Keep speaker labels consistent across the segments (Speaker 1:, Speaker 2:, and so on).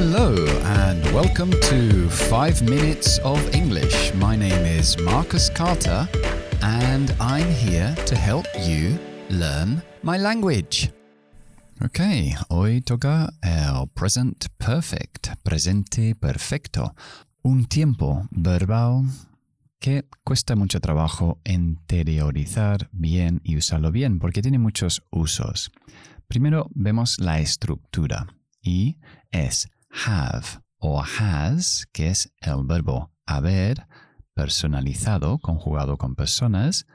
Speaker 1: Hello and welcome to 5 Minutes of English. My name is Marcus Carter and I'm here to help you learn my language. Ok, hoy toca el present perfect, presente perfecto, un tiempo verbal que cuesta mucho trabajo interiorizar bien y usarlo bien porque tiene muchos usos. Primero vemos la estructura y es have o has, que es el verbo haber personalizado, conjugado con personas,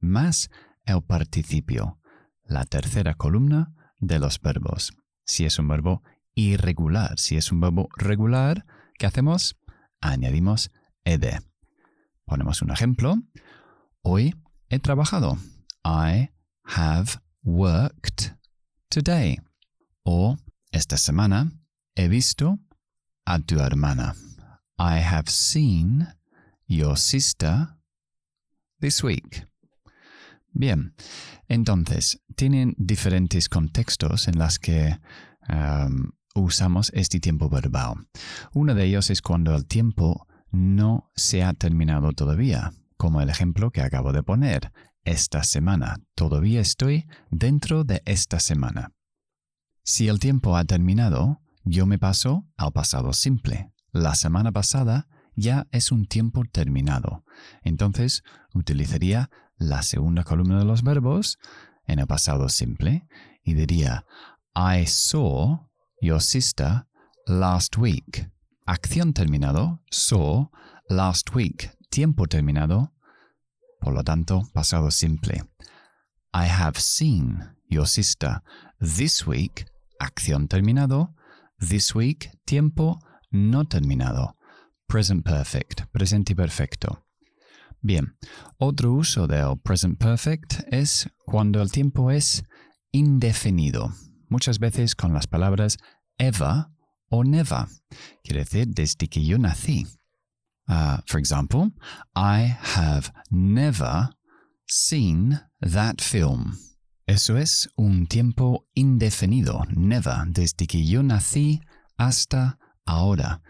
Speaker 1: más el participio, la tercera columna de los verbos. Si es un verbo irregular, si es un verbo regular, ¿qué hacemos? Añadimos ed. Ponemos un ejemplo. Hoy he trabajado. I have worked today. O esta semana he visto a tu hermana. I have seen your sister this week. Bien, entonces, tienen diferentes contextos en los que um, usamos este tiempo verbal. Uno de ellos es cuando el tiempo no se ha terminado todavía, como el ejemplo que acabo de poner. Esta semana. Todavía estoy dentro de esta semana. Si el tiempo ha terminado, yo me paso al pasado simple. La semana pasada ya es un tiempo terminado. Entonces utilizaría la segunda columna de los verbos en el pasado simple y diría I saw your sister last week. Acción terminado, saw, last week, tiempo terminado, por lo tanto, pasado simple. I have seen your sister this week, acción terminado, this week, tiempo no terminado. Present perfect, presente perfecto. Bien, otro uso del present perfect es cuando el tiempo es indefinido, muchas veces con las palabras ever o never. Quiere decir desde que yo nací. Uh, for example, I have never seen that film. Eso es un tiempo indefinido, never, desde que yo nací hasta ahora.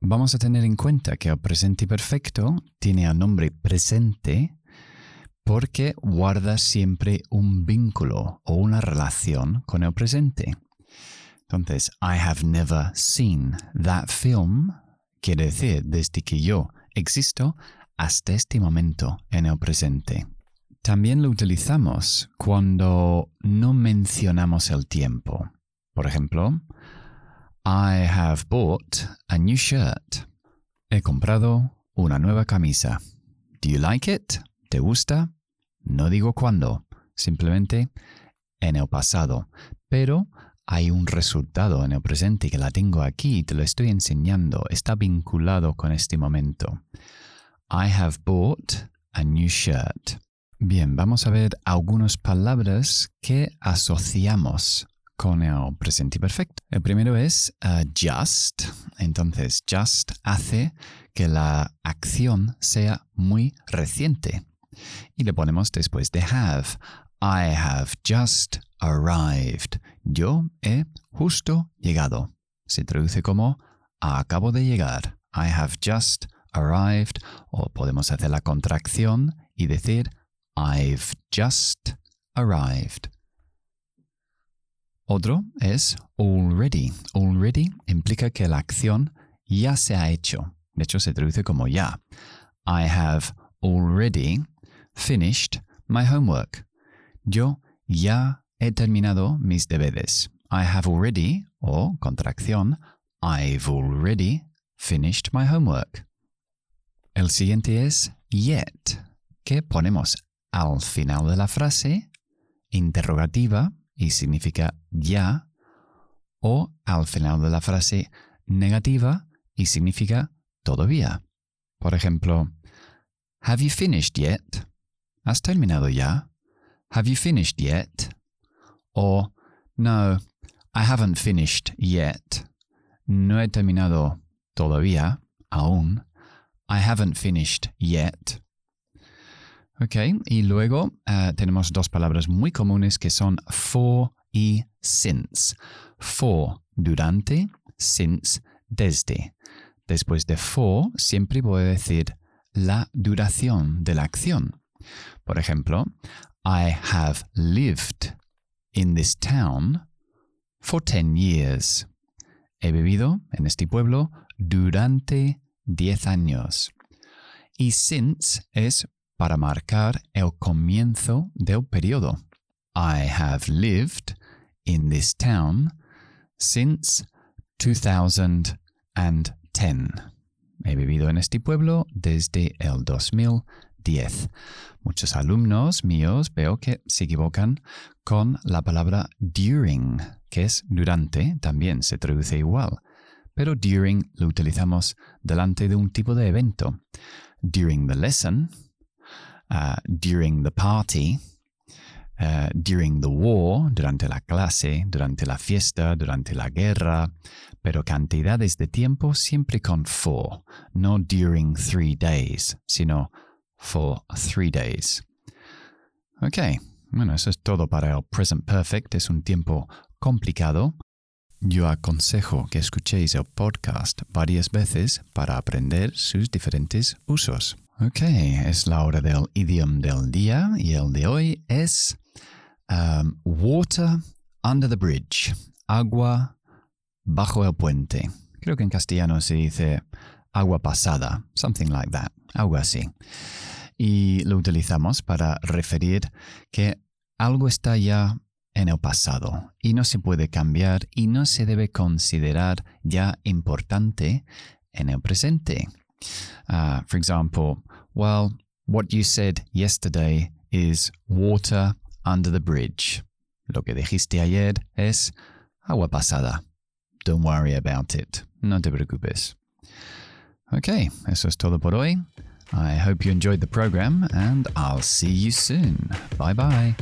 Speaker 1: Vamos a tener en cuenta que el presente perfecto tiene el nombre presente porque guarda siempre un vínculo o una relación con el presente. Entonces, I have never seen that film quiere decir desde que yo existo hasta este momento en el presente. También lo utilizamos cuando no mencionamos el tiempo. Por ejemplo, I have bought a new shirt. He comprado una nueva camisa. Do you like it? ¿Te gusta? No digo cuándo, simplemente en el pasado. Pero hay un resultado en el presente que la tengo aquí, te lo estoy enseñando, está vinculado con este momento. I have bought a new shirt. Bien, vamos a ver algunas palabras que asociamos con el presente perfecto. El primero es uh, just. Entonces, just hace que la acción sea muy reciente. Y le ponemos después de have. I have just arrived. Yo he justo llegado. Se traduce como acabo de llegar. I have just arrived. O podemos hacer la contracción y decir I've just arrived. Otro es already. Already implica que la acción ya se ha hecho. De hecho, se traduce como ya. I have already finished my homework. Yo ya he terminado mis deberes. I have already, o contracción, I've already finished my homework. El siguiente es yet, que ponemos al final de la frase, interrogativa y significa ya, o al final de la frase negativa y significa todavía. Por ejemplo, Have you finished yet? ¿Has terminado ya? Have you finished yet? Or, No, I haven't finished yet. No he terminado todavía, aún. I haven't finished yet. Ok, y luego uh, tenemos dos palabras muy comunes que son for y since. For, durante, since, desde. Después de for, siempre voy a decir la duración de la acción. Por ejemplo, I have lived in this town for 10 years. He vivido en este pueblo durante 10 años. Y since es para marcar el comienzo del periodo. I have lived in this town since 2010. He vivido en este pueblo desde el 2010. Muchos alumnos míos veo que se equivocan con la palabra during, que es durante, también se traduce igual. Pero during lo utilizamos delante de un tipo de evento. During the lesson, uh, during the party, uh, during the war, durante la clase, durante la fiesta, durante la guerra, pero cantidades de tiempo siempre con for, no during three days, sino for three days. Ok, bueno, eso es todo para el present perfect, es un tiempo complicado. Yo aconsejo que escuchéis el podcast varias veces para aprender sus diferentes usos. Ok, es la hora del idioma del día y el de hoy es um, water under the bridge, agua bajo el puente. Creo que en castellano se dice agua pasada, something like that, algo así. Y lo utilizamos para referir que algo está ya en el pasado y no se puede cambiar y no se debe considerar ya importante en el presente. Uh, for example, well, what you said yesterday is water under the bridge. Lo que dijiste ayer es agua pasada. Don't worry about it. No te preocupes. Ok, eso es todo por hoy. I hope you enjoyed the program and I'll see you soon. Bye bye.